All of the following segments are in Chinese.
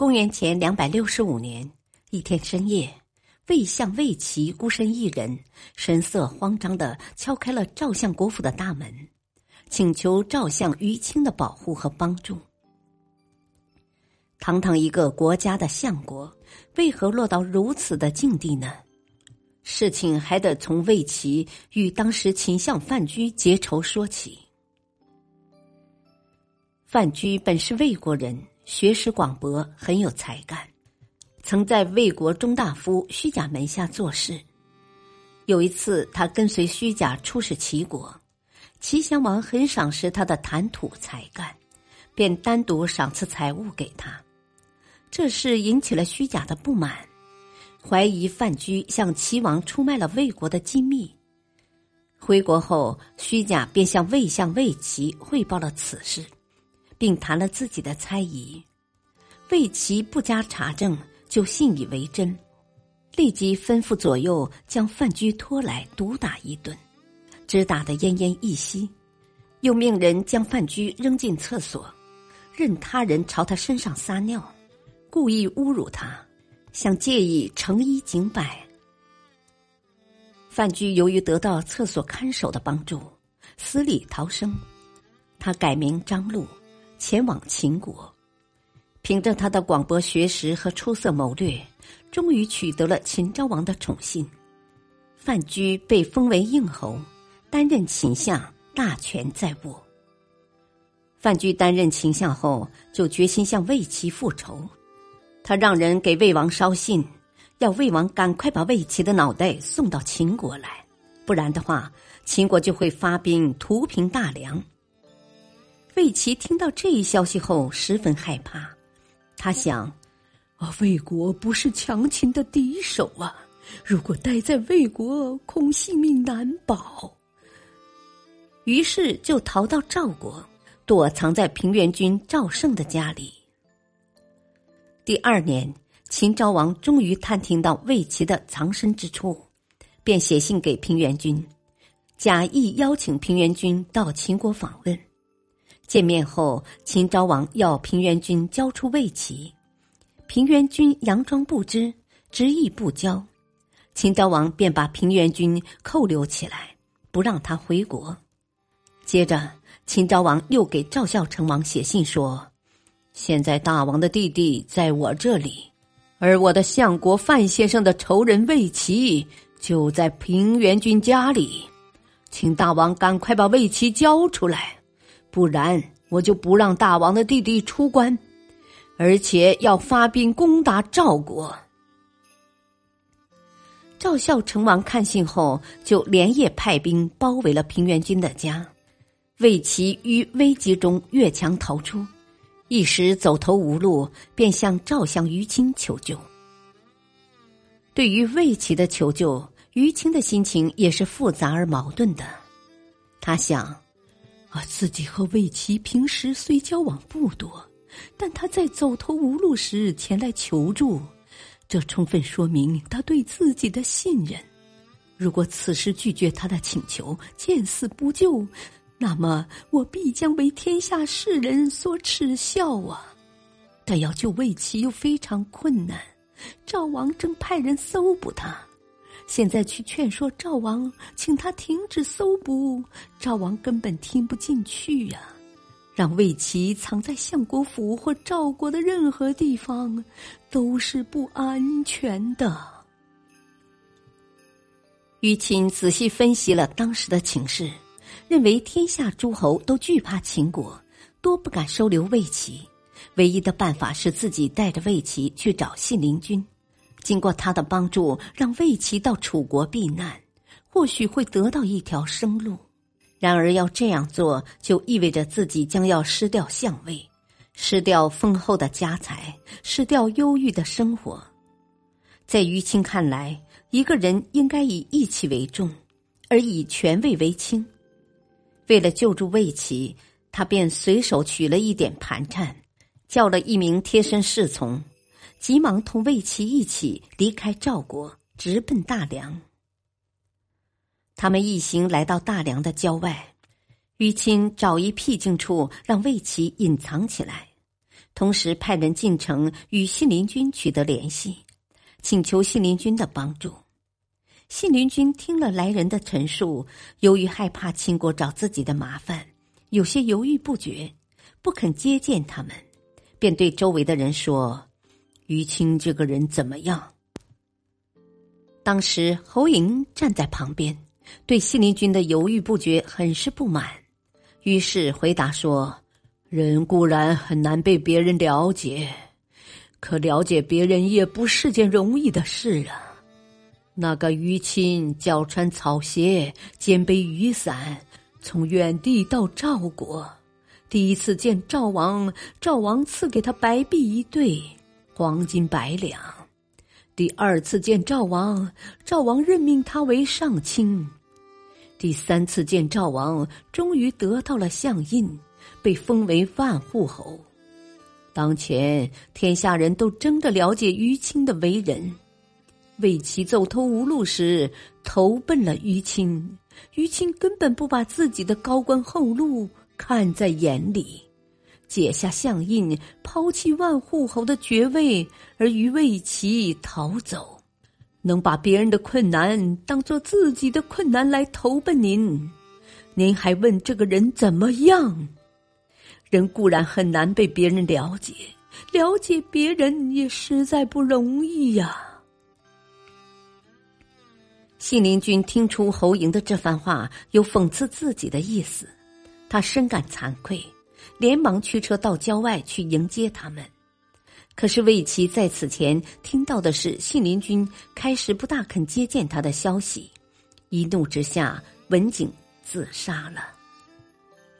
公元前两百六十五年一天深夜，魏相魏齐孤身一人，神色慌张的敲开了赵相国府的大门，请求赵相于清的保护和帮助。堂堂一个国家的相国，为何落到如此的境地呢？事情还得从魏齐与当时秦相范雎结仇说起。范雎本是魏国人。学识广博，很有才干，曾在魏国中大夫虚假门下做事。有一次，他跟随虚假出使齐国，齐襄王很赏识他的谈吐才干，便单独赏赐财物给他。这事引起了虚假的不满，怀疑范雎向齐王出卖了魏国的机密。回国后，虚假便向魏相魏齐汇报了此事。并谈了自己的猜疑，魏齐不加查证就信以为真，立即吩咐左右将范雎拖来毒打一顿，只打得奄奄一息，又命人将范雎扔进厕所，任他人朝他身上撒尿，故意侮辱他，想借以惩一儆百。范雎由于得到厕所看守的帮助，死里逃生，他改名张禄。前往秦国，凭着他的广博学识和出色谋略，终于取得了秦昭王的宠信。范雎被封为应侯，担任秦相，大权在握。范雎担任秦相后，就决心向魏齐复仇。他让人给魏王捎信，要魏王赶快把魏齐的脑袋送到秦国来，不然的话，秦国就会发兵屠平大梁。魏齐听到这一消息后，十分害怕。他想：啊，魏国不是强秦的敌手啊！如果待在魏国，恐性命难保。于是就逃到赵国，躲藏在平原君赵胜的家里。第二年，秦昭王终于探听到魏齐的藏身之处，便写信给平原君，假意邀请平原君到秦国访问。见面后，秦昭王要平原君交出魏齐，平原君佯装不知，执意不交。秦昭王便把平原君扣留起来，不让他回国。接着，秦昭王又给赵孝成王写信说：“现在大王的弟弟在我这里，而我的相国范先生的仇人魏齐就在平原君家里，请大王赶快把魏齐交出来。”不然，我就不让大王的弟弟出关，而且要发兵攻打赵国。赵孝成王看信后，就连夜派兵包围了平原君的家。魏齐于危急中越墙逃出，一时走投无路，便向赵相于清求救。对于魏齐的求救，于清的心情也是复杂而矛盾的。他想。啊，自己和魏齐平时虽交往不多，但他在走投无路时前来求助，这充分说明他对自己的信任。如果此时拒绝他的请求，见死不救，那么我必将为天下世人所耻笑啊！但要救魏齐又非常困难，赵王正派人搜捕他。现在去劝说赵王，请他停止搜捕，赵王根本听不进去呀。让魏齐藏在相国府或赵国的任何地方，都是不安全的。于钦仔细分析了当时的情势，认为天下诸侯都惧怕秦国，多不敢收留魏齐，唯一的办法是自己带着魏齐去找信陵君。经过他的帮助，让魏齐到楚国避难，或许会得到一条生路。然而要这样做，就意味着自己将要失掉相位，失掉丰厚的家财，失掉忧郁的生活。在于清看来，一个人应该以义气为重，而以权位为轻。为了救助魏齐，他便随手取了一点盘缠，叫了一名贴身侍从，急忙同魏齐一起离开赵国，直奔大梁。他们一行来到大梁的郊外，于亲找一僻静处让魏齐隐藏起来，同时派人进城与信陵君取得联系，请求信陵君的帮助。信陵君听了来人的陈述，由于害怕秦国找自己的麻烦，有些犹豫不决，不肯接见他们，便对周围的人说：“于清这个人怎么样？”当时侯嬴站在旁边。对信陵君的犹豫不决很是不满，于是回答说：“人固然很难被别人了解，可了解别人也不是件容易的事啊。那个于亲脚穿草鞋，肩背雨伞，从远地到赵国，第一次见赵王，赵王赐给他白璧一对，黄金百两；第二次见赵王，赵王任命他为上卿。”第三次见赵王，终于得到了相印，被封为万户侯。当前天下人都争着了解于清的为人，魏齐走投无路时，投奔了于清。于清根本不把自己的高官厚禄看在眼里，解下相印，抛弃万户侯的爵位，而于魏齐逃走。能把别人的困难当做自己的困难来投奔您，您还问这个人怎么样？人固然很难被别人了解，了解别人也实在不容易呀。信陵君听出侯嬴的这番话有讽刺自己的意思，他深感惭愧，连忙驱车到郊外去迎接他们。可是魏齐在此前听到的是信陵君开始不大肯接见他的消息，一怒之下文景自杀了。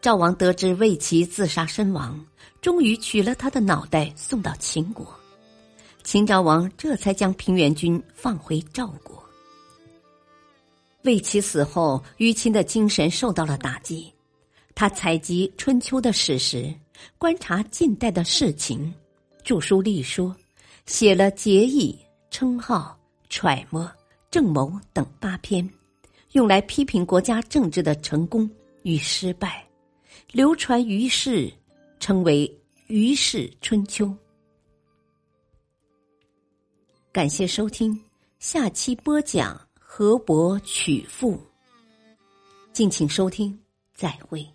赵王得知魏齐自杀身亡，终于取了他的脑袋送到秦国，秦昭王这才将平原君放回赵国。魏齐死后，于亲的精神受到了打击，他采集春秋的史实，观察近代的事情。著书立说，写了《节义》《称号》《揣摩》《正谋》等八篇，用来批评国家政治的成功与失败，流传于世，称为《于氏春秋》。感谢收听，下期播讲河伯娶妇。敬请收听，再会。